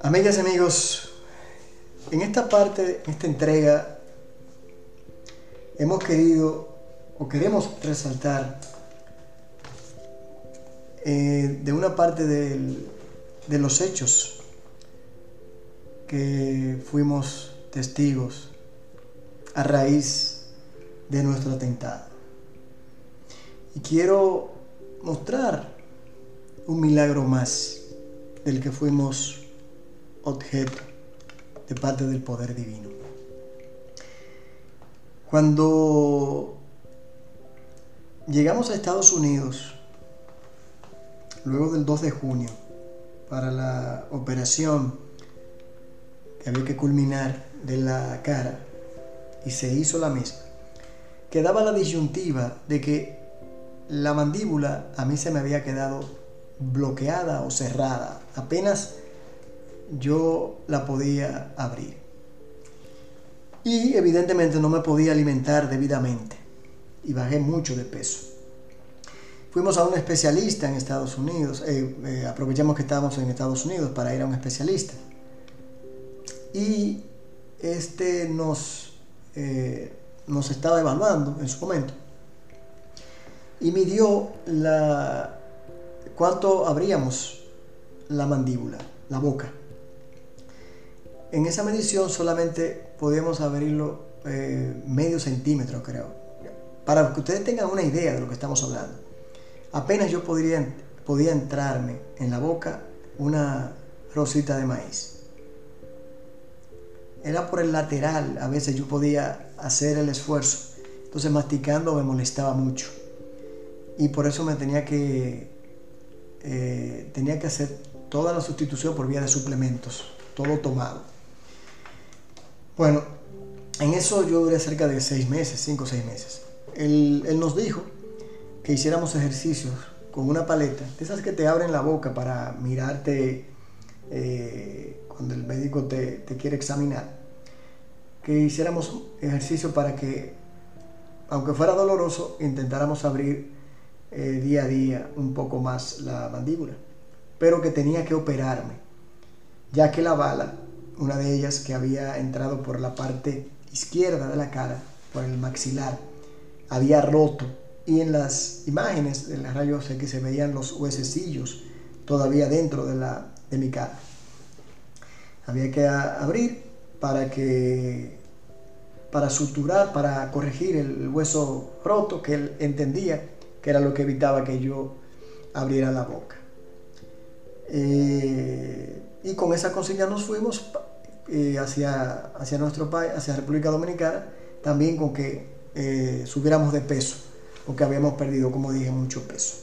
Amigas y amigos, en esta parte, en esta entrega, hemos querido o queremos resaltar eh, de una parte de los hechos que fuimos testigos a raíz de nuestro atentado. Y quiero mostrar un milagro más del que fuimos objeto de parte del poder divino. Cuando llegamos a Estados Unidos, luego del 2 de junio, para la operación que había que culminar de la cara, y se hizo la misma, quedaba la disyuntiva de que la mandíbula a mí se me había quedado bloqueada o cerrada, apenas yo la podía abrir. Y evidentemente no me podía alimentar debidamente y bajé mucho de peso. Fuimos a un especialista en Estados Unidos, eh, eh, aprovechamos que estábamos en Estados Unidos para ir a un especialista. Y este nos, eh, nos estaba evaluando en su momento y midió la, cuánto abríamos la mandíbula, la boca. En esa medición solamente podíamos abrirlo medio centímetro, creo para que ustedes tengan una idea de lo que estamos hablando. Apenas yo podría, podía entrarme en la boca una rosita de maíz. Era por el lateral, a veces yo podía hacer el esfuerzo. Entonces masticando me molestaba mucho. Y por eso me tenía que, eh, tenía que hacer toda la sustitución por vía de suplementos, todo tomado. Bueno, en eso yo duré cerca de seis meses, cinco o seis meses él, nos dijo que hiciéramos ejercicios con una paleta, de esas que te abren la boca para mirarte eh, cuando el médico te, quiere examinar, que hiciéramos ejercicio para que, aunque fuera doloroso, intentáramos abrir eh, día a día un poco más la mandíbula, pero que tenía que operarme, ya que la bala, una de ellas que había entrado por la parte izquierda de la cara, por el maxilar, había roto y en las imágenes de las rayos X se veían los huesecillos todavía dentro de, la, de mi cara. Había que abrir para que para suturar, para corregir el hueso roto que él entendía que era lo que evitaba que yo abriera la boca. Eh, y con esa consigna nos fuimos eh, hacia, hacia nuestro país, hacia República Dominicana, también con que eh, subiéramos de peso, porque habíamos perdido, como dije, mucho peso.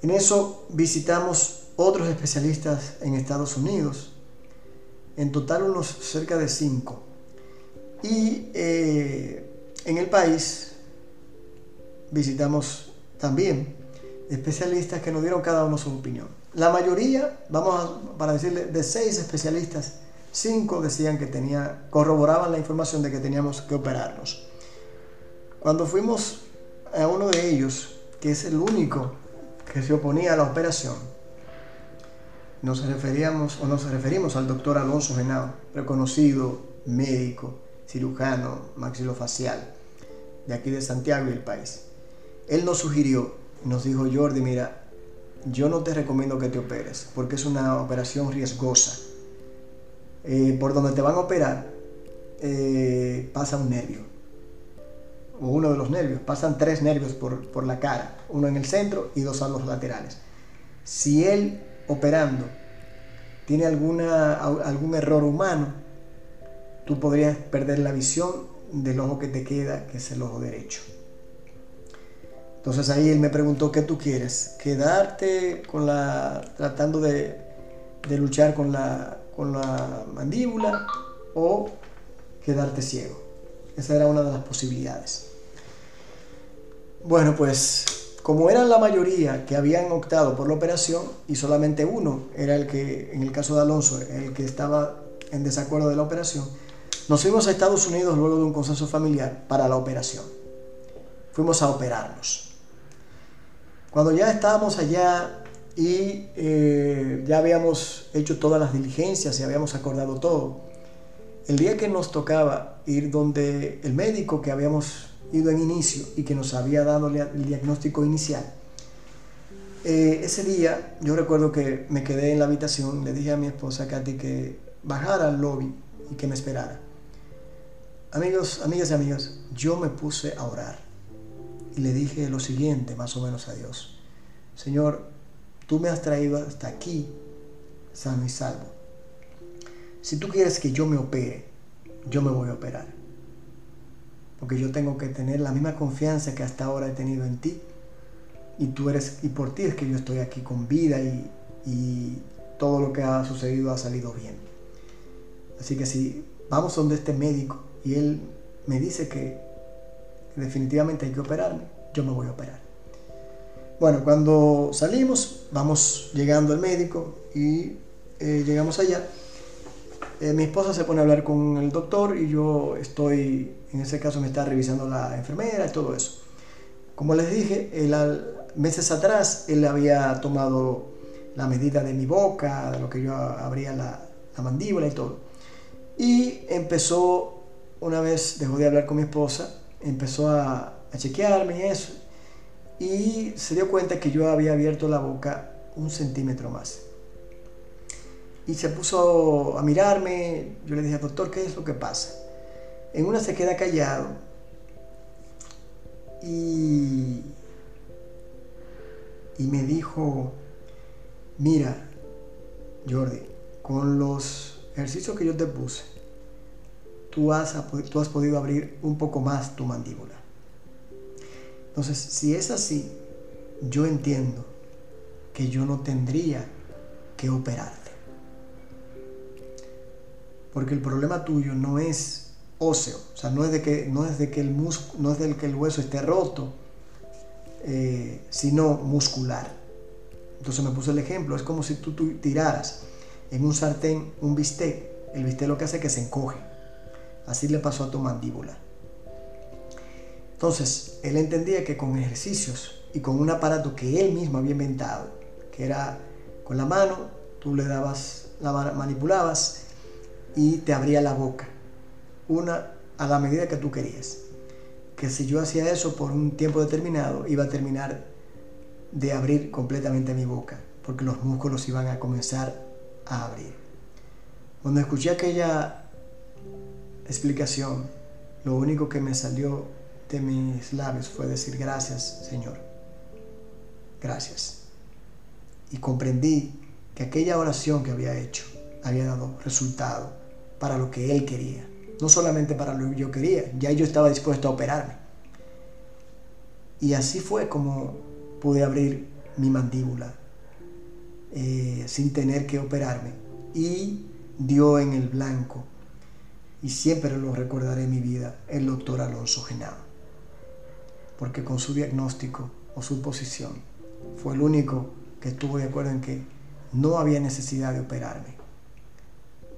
En eso visitamos otros especialistas en Estados Unidos, en total unos cerca de cinco. Y en el país visitamos también especialistas que nos dieron cada uno su opinión. La mayoría, vamos a, para decirle, de seis especialistas, cinco decían que tenía, corroboraban la información de que teníamos que operarnos. Cuando fuimos a uno de ellos, que es el único que se oponía a la operación, nos referíamos o nos referimos al doctor Alonso Genao, reconocido médico, cirujano, maxilofacial, de aquí de Santiago y el país. Él nos sugirió, nos dijo, Jordi, mira, yo no te recomiendo que te operes, porque es una operación riesgosa. Eh, por donde te van a operar, eh, pasa un nervio o uno de los nervios. Pasan tres nervios por, la cara, uno en el centro y dos a los laterales. Si él operando tiene alguna, algún error humano, tú podrías perder la visión del ojo que te queda, que es el ojo derecho. Entonces ahí él me preguntó, ¿qué tú quieres? ¿Quedarte con la, tratando de, luchar con la, con la mandíbula o quedarte ciego? Esa era una de las posibilidades. Bueno, pues como eran la mayoría que habían optado por la operación y solamente uno era el que, en el caso de Alonso, el que estaba en desacuerdo de la operación, nos fuimos a Estados Unidos luego de un consenso familiar para la operación. Fuimos a operarnos. Cuando ya estábamos allá y eh, ya habíamos hecho todas las diligencias y habíamos acordado todo, el día que nos tocaba ir donde el médico que habíamos ido en inicio y que nos había dado el diagnóstico inicial, eh, ese día yo recuerdo que me quedé en la habitación, le dije a mi esposa Katy que bajara al lobby y que me esperara. Amigos, amigas y amigas, yo me puse a orar y le dije lo siguiente más o menos a Dios. Señor, tú me has traído hasta aquí sano y salvo. Si tú quieres que yo me opere, yo me voy a operar. Porque yo tengo que tener la misma confianza que hasta ahora he tenido en ti y tú eres, y por ti es que yo estoy aquí con vida y, y todo lo que ha sucedido ha salido bien. Así que si vamos donde este médico y él me dice que definitivamente hay que operarme, yo me voy a operar. Bueno, cuando salimos, vamos llegando al médico y eh, llegamos allá. Eh, mi esposa se pone a hablar con el doctor y yo estoy, en ese caso me está revisando la enfermera y todo eso. Como les dije, el, meses atrás él había tomado la medida de mi boca, de lo que yo abría la, mandíbula y todo. Y empezó, una vez dejó de hablar con mi esposa, empezó a, chequearme y eso. Y se dio cuenta que yo había abierto la boca un centímetro más. Y se puso a mirarme. Yo le dije, doctor, ¿qué es lo que pasa? En una se queda callado. Y y me dijo, mira, Jordi, con los ejercicios que yo te puse, tú has, tú has podido abrir un poco más tu mandíbula. Entonces, si es así, yo entiendo que yo no tendría que operarte. Porque el problema tuyo no es óseo, o sea, no es de que, no es de que el no es del que el hueso esté roto, eh, sino muscular. Entonces me puse el ejemplo, es como si tú, tiraras en un sartén un bistec, el bistec lo que hace es que se encoge. Así le pasó a tu mandíbula. Entonces, él entendía que con ejercicios y con un aparato que él mismo había inventado, que era con la mano, tú le dabas, la manipulabas y te abría la boca, una a la medida que tú querías que si yo hacía eso por un tiempo determinado, iba a terminar de abrir completamente mi boca, porque los músculos iban a comenzar a abrir. Cuando escuché aquella explicación, lo único que me salió de mis labios fue decir gracias, Señor. Gracias. Y comprendí que aquella oración que había hecho había dado resultado para lo que Él quería no solamente para lo que yo quería, ya yo estaba dispuesto a operarme. Y así fue como pude abrir mi mandíbula eh, sin tener que operarme. Y dio en el blanco, y siempre lo recordaré en mi vida, el doctor Alonso Genao. Porque con su diagnóstico o su posición fue el único que estuvo de acuerdo en que no había necesidad de operarme.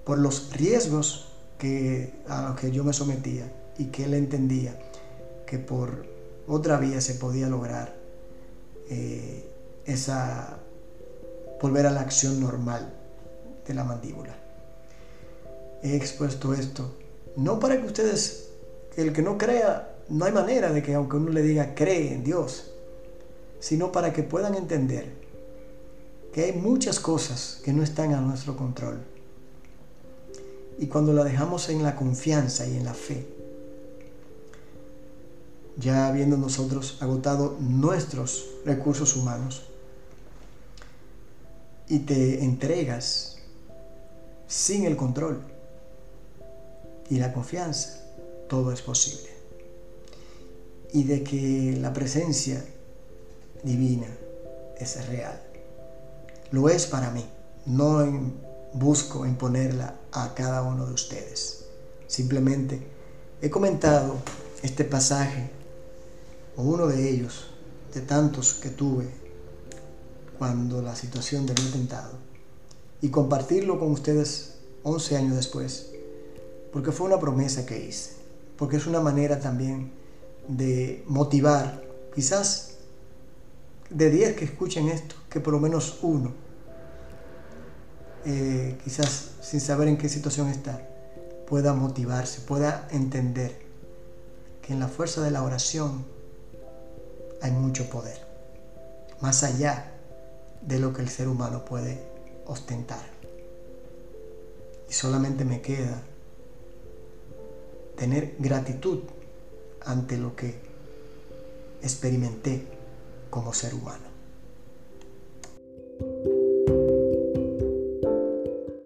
Por los riesgos que, a los que yo me sometía y que él entendía que por otra vía se podía lograr eh, esa volver a la acción normal de la mandíbula. He expuesto esto. No para que ustedes, el que no crea, no hay manera de que aunque uno le diga cree en Dios, sino para que puedan entender que hay muchas cosas que no están a nuestro control. Y cuando la dejamos en la confianza y en la fe, ya habiendo nosotros agotado nuestros recursos humanos, y te entregas sin el control y la confianza, todo es posible. Y de que la presencia divina es real. Lo es para mí, no busco imponerla a cada uno de ustedes. Simplemente he comentado este pasaje, o uno de ellos, de tantos que tuve cuando la situación de había tentado, y compartirlo con ustedes 11 años después, porque fue una promesa que hice, porque es una manera también de motivar, quizás de 10 que escuchen esto, que por lo menos uno, eh, quizás sin saber en qué situación está, pueda motivarse, pueda entender que en la fuerza de la oración hay mucho poder, más allá de lo que el ser humano puede ostentar. Y solamente me queda tener gratitud ante lo que experimenté como ser humano.